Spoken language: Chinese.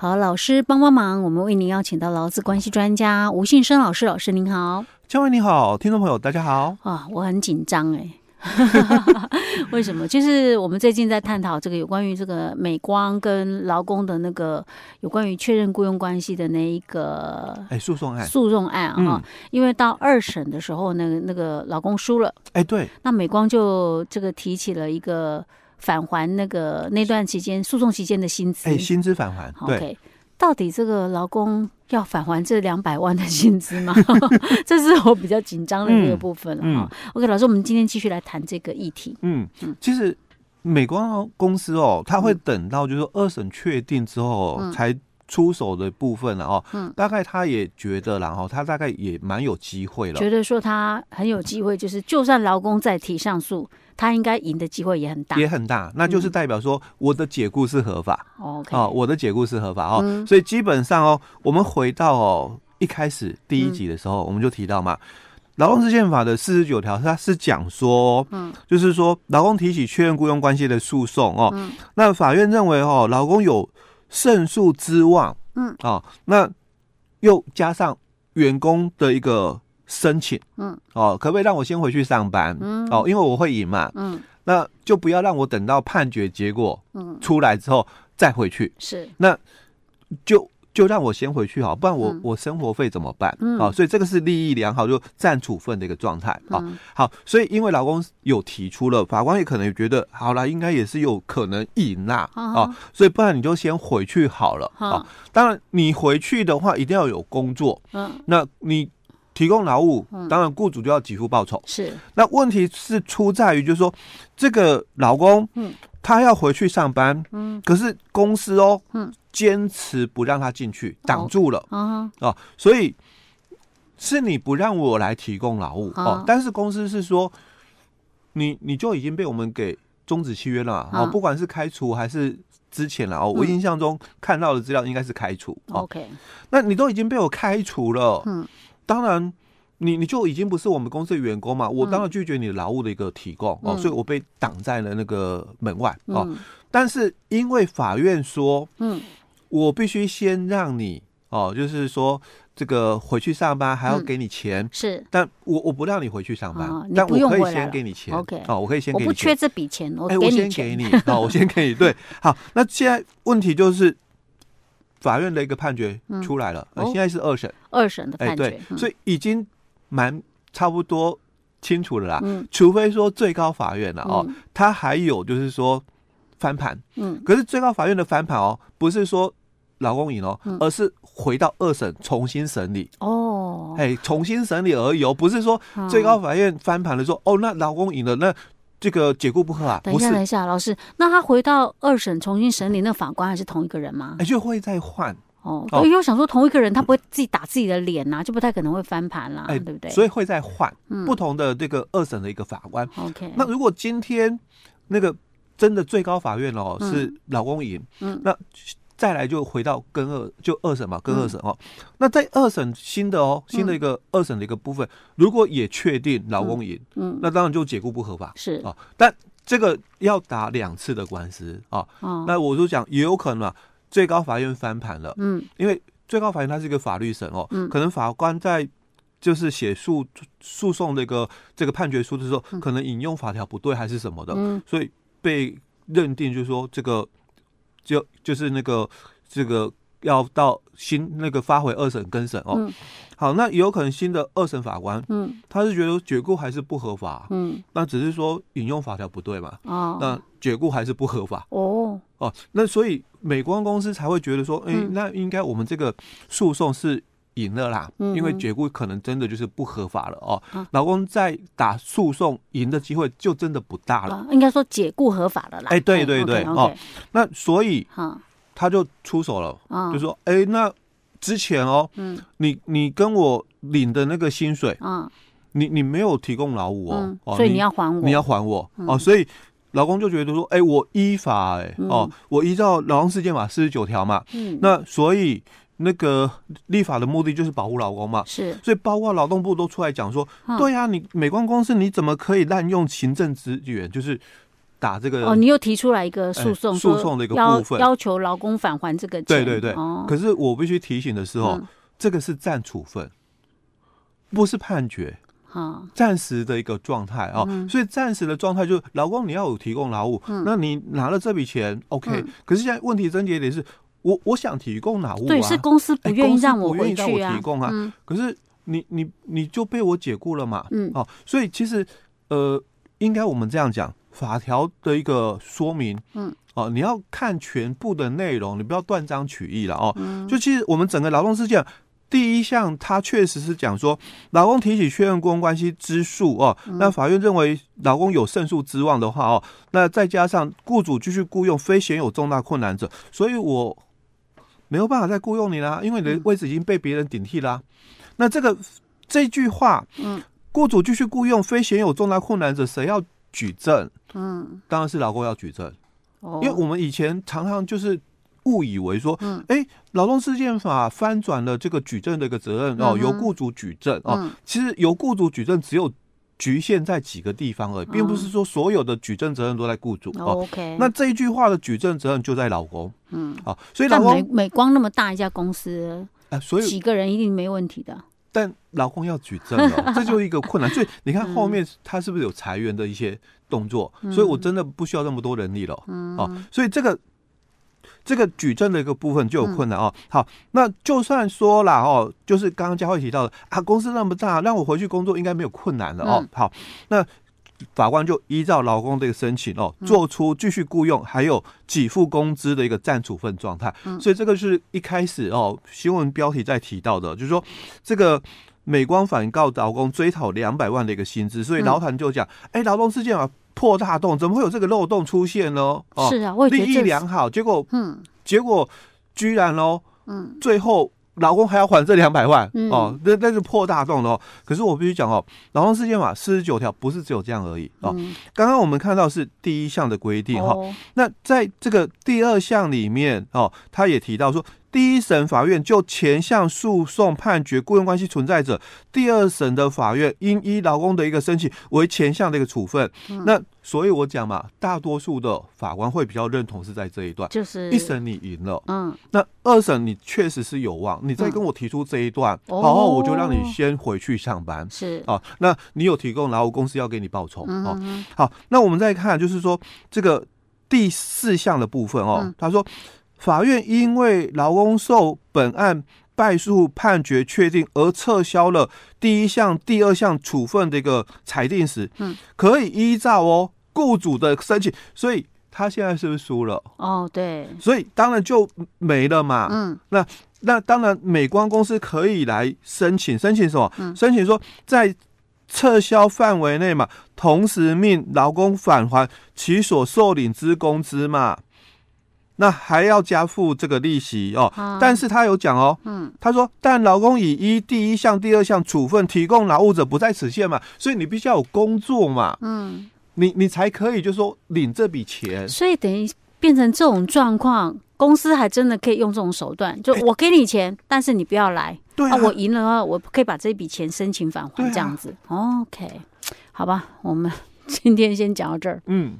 好，老师帮帮忙，我们为您邀请到劳资关系专家吴信生老师，老师您好，嘉惠你好，听众朋友大家好。啊，我很紧张哎。为什么？就是我们最近在探讨这个有关于这个美光跟劳工的那个有关于确认雇佣关系的那一个哎诉讼案，诉讼案啊。因为到二审的时候，那个那个劳工输了，哎对，那美光就这个提起了一个返还那个那段期间诉讼期间的薪资，哎薪资返还。OK，到底这个劳工要返还这两百万的薪资吗？这是我比较紧张的一个部分了哈。嗯嗯、OK，老师，我们今天继续来谈这个议题。嗯嗯，其实美光公司哦，他会等到就是说二审确定之后才出手的部分了哦。嗯，大概他也觉得，然后他大概也蛮有机会了，觉得说他很有机会，就是就算劳工再提上诉。他应该赢的机会也很大，也很大，那就是代表说我的解雇是合法。哦、嗯，我的解雇是合法哦，嗯、所以基本上哦，我们回到哦一开始第一集的时候，我们就提到嘛，劳动事件法的四十九条，它是讲说，嗯，就是说劳工提起确认雇佣关系的诉讼哦，嗯、那法院认为哦，劳工有胜诉之望，嗯，哦，那又加上员工的一个。申请，嗯，哦，可不可以让我先回去上班？嗯，哦，因为我会赢嘛，嗯，那就不要让我等到判决结果，嗯，出来之后再回去，是，那就就让我先回去好，不然我、嗯、我生活费怎么办？嗯，哦，所以这个是利益良好，就暂处分的一个状态，啊、嗯，好，所以因为老公有提出了，法官也可能也觉得，好了，应该也是有可能赢啦，啊，哦、所以不然你就先回去好了，啊、哦，当然你回去的话一定要有工作，嗯，那你。提供劳务，当然雇主就要给付报酬。是，那问题是出在于，就是说这个老公，嗯，他要回去上班，嗯，可是公司哦，嗯，坚持不让他进去，挡住了，啊，哦，所以是你不让我来提供劳务哦，但是公司是说，你你就已经被我们给终止契约了哦，不管是开除还是之前了哦，我印象中看到的资料应该是开除，OK，那你都已经被我开除了，嗯。当然，你你就已经不是我们公司的员工嘛，我当然拒绝你劳务的一个提供哦，所以我被挡在了那个门外哦。但是因为法院说，嗯，我必须先让你哦，就是说这个回去上班还要给你钱，是，但我我不让你回去上班，但我可以先给你钱，OK，哦，我可以先给你不缺这笔钱，我我先给你，哦，我先给你，对，好，那现在问题就是。法院的一个判决出来了，嗯哦、现在是二审，二审的判决，哎、对，嗯、所以已经蛮差不多清楚的啦。嗯，除非说最高法院了哦，他、嗯、还有就是说翻盘，嗯，可是最高法院的翻盘哦，不是说老公赢哦，嗯、而是回到二审重新审理哦，哎，重新审理而已哦，不是说最高法院翻盘了说、嗯、哦，那老公赢了那。这个解雇不合啊。等一下，等一下，老师，那他回到二审重新审理，那法官还是同一个人吗？哎，就会再换哦。因为我想说，同一个人他不会自己打自己的脸呐，就不太可能会翻盘啦，对不对？所以会再换不同的这个二审的一个法官。OK，那如果今天那个真的最高法院哦是老公赢，嗯，那。再来就回到跟二就二审嘛，跟二审哦。嗯、那在二审新的哦，新的一个二审的一个部分，嗯、如果也确定老公赢，嗯，那当然就解雇不合法是啊、哦。但这个要打两次的官司啊。哦、那我就讲也有可能啊，最高法院翻盘了，嗯，因为最高法院它是一个法律审哦，嗯，可能法官在就是写诉诉讼那个这个判决书的时候，嗯、可能引用法条不对还是什么的，嗯，所以被认定就是说这个。就就是那个这个要到新那个发回二审更审哦，嗯、好，那也有可能新的二审法官，嗯，他是觉得解雇还是不合法，嗯，那只是说引用法条不对嘛，哦，那解雇还是不合法，哦。哦，那所以美光公司才会觉得说，哎、欸，那应该我们这个诉讼是。赢了啦，因为解雇可能真的就是不合法了哦。老公在打诉讼赢的机会就真的不大了。应该说解雇合法了啦。哎，对对对哦，那所以他就出手了，就说哎，那之前哦，你你跟我领的那个薪水，你你没有提供劳务哦，所以你要还我，你要还我哦。所以老公就觉得说，哎，我依法哎哦，我依照劳动事件法四十九条嘛，那所以。那个立法的目的就是保护劳工嘛，是，所以包括劳动部都出来讲说，对呀，你美光公司你怎么可以滥用行政资源？就是打这个哦，你又提出来一个诉讼，诉讼的一个部分，要求劳工返还这个钱。对对对。哦、可是我必须提醒的是哦，嗯、这个是暂处分，不是判决。啊，暂时的一个状态哦，嗯、所以暂时的状态就是劳工你要有提供劳务，嗯、那你拿了这笔钱，OK、嗯。可是现在问题症结点是我我想提供劳务啊，对，是公司不愿意让我回去啊，不愿意让我提供啊。嗯、可是你你你就被我解雇了嘛，嗯，哦，所以其实呃，应该我们这样讲，法条的一个说明，嗯，哦，你要看全部的内容，你不要断章取义了哦。嗯、就其实我们整个劳动事件。第一项，它确实是讲说，老公提起确认雇佣关系之诉哦，那法院认为老公有胜诉之望的话哦，那再加上雇主继续雇佣非显有重大困难者，所以我没有办法再雇佣你啦，因为你的位置已经被别人顶替啦。那这个这句话，嗯，雇主继续雇佣非显有重大困难者，谁要举证？嗯，当然是劳工要举证，因为我们以前常常就是。误以为说，哎、欸，劳动事件法翻转了这个举证的一个责任哦，由雇主举证哦。其实由雇主举证只有局限在几个地方而已，并不是说所有的举证责任都在雇主哦。OK，那这一句话的举证责任就在老公。嗯，好，所以老公美美光那么大一家公司，啊，所以几个人一定没问题的。但劳工要举证了，这就是一个困难。所以你看后面他是不是有裁员的一些动作？所以我真的不需要那么多人力了。嗯，哦，所以这个。这个举证的一个部分就有困难哦。好，那就算说了哦，就是刚刚佳慧提到的啊，公司那么大，让我回去工作应该没有困难了哦。好，那法官就依照劳工这个申请哦，做出继续雇佣还有给付工资的一个暂处分状态。所以这个是一开始哦，新闻标题在提到的，就是说这个美光反告劳工追讨两百万的一个薪资，所以劳团就讲，哎，劳动事件啊。破大洞，怎么会有这个漏洞出现呢？哦，是啊，我也觉得利益良好，结果，嗯，结果居然哦，嗯，最后劳工还要还这两百万，嗯、哦，那那是破大洞的哦。可是我必须讲哦，劳动事件法四十九条不是只有这样而已哦。刚刚、嗯、我们看到是第一项的规定哈，哦、那在这个第二项里面哦，他也提到说。第一审法院就前项诉讼判决雇佣关系存在者，第二审的法院应依劳工的一个申请为前项的一个处分。嗯、那所以我讲嘛，大多数的法官会比较认同是在这一段，就是一审你赢了，嗯，那二审你确实是有望，你再跟我提出这一段，然后、嗯、我就让你先回去上班，是。啊，那你有提供，劳务公司要给你报酬，嗯、哼哦，好，那我们再看就是说这个第四项的部分哦，嗯、他说。法院因为劳工受本案败诉判决确定而撤销了第一项、第二项处分的一个裁定时，嗯，可以依照哦雇主的申请，所以他现在是不是输了？哦，对，所以当然就没了嘛。嗯，那那当然，美光公司可以来申请，申请什么？嗯，申请说在撤销范围内嘛，同时命劳工返还其所受领之工资嘛。那还要加付这个利息哦，啊、但是他有讲哦，嗯，他说，但劳工以一第一项、第二项处分提供劳务者不在此限嘛，所以你必须要有工作嘛，嗯，你你才可以就是说领这笔钱，所以等于变成这种状况，公司还真的可以用这种手段，就我给你钱，欸、但是你不要来，对啊，啊，我赢了的话，我可以把这笔钱申请返还这样子，啊，OK，好吧，我们 今天先讲到这儿，嗯。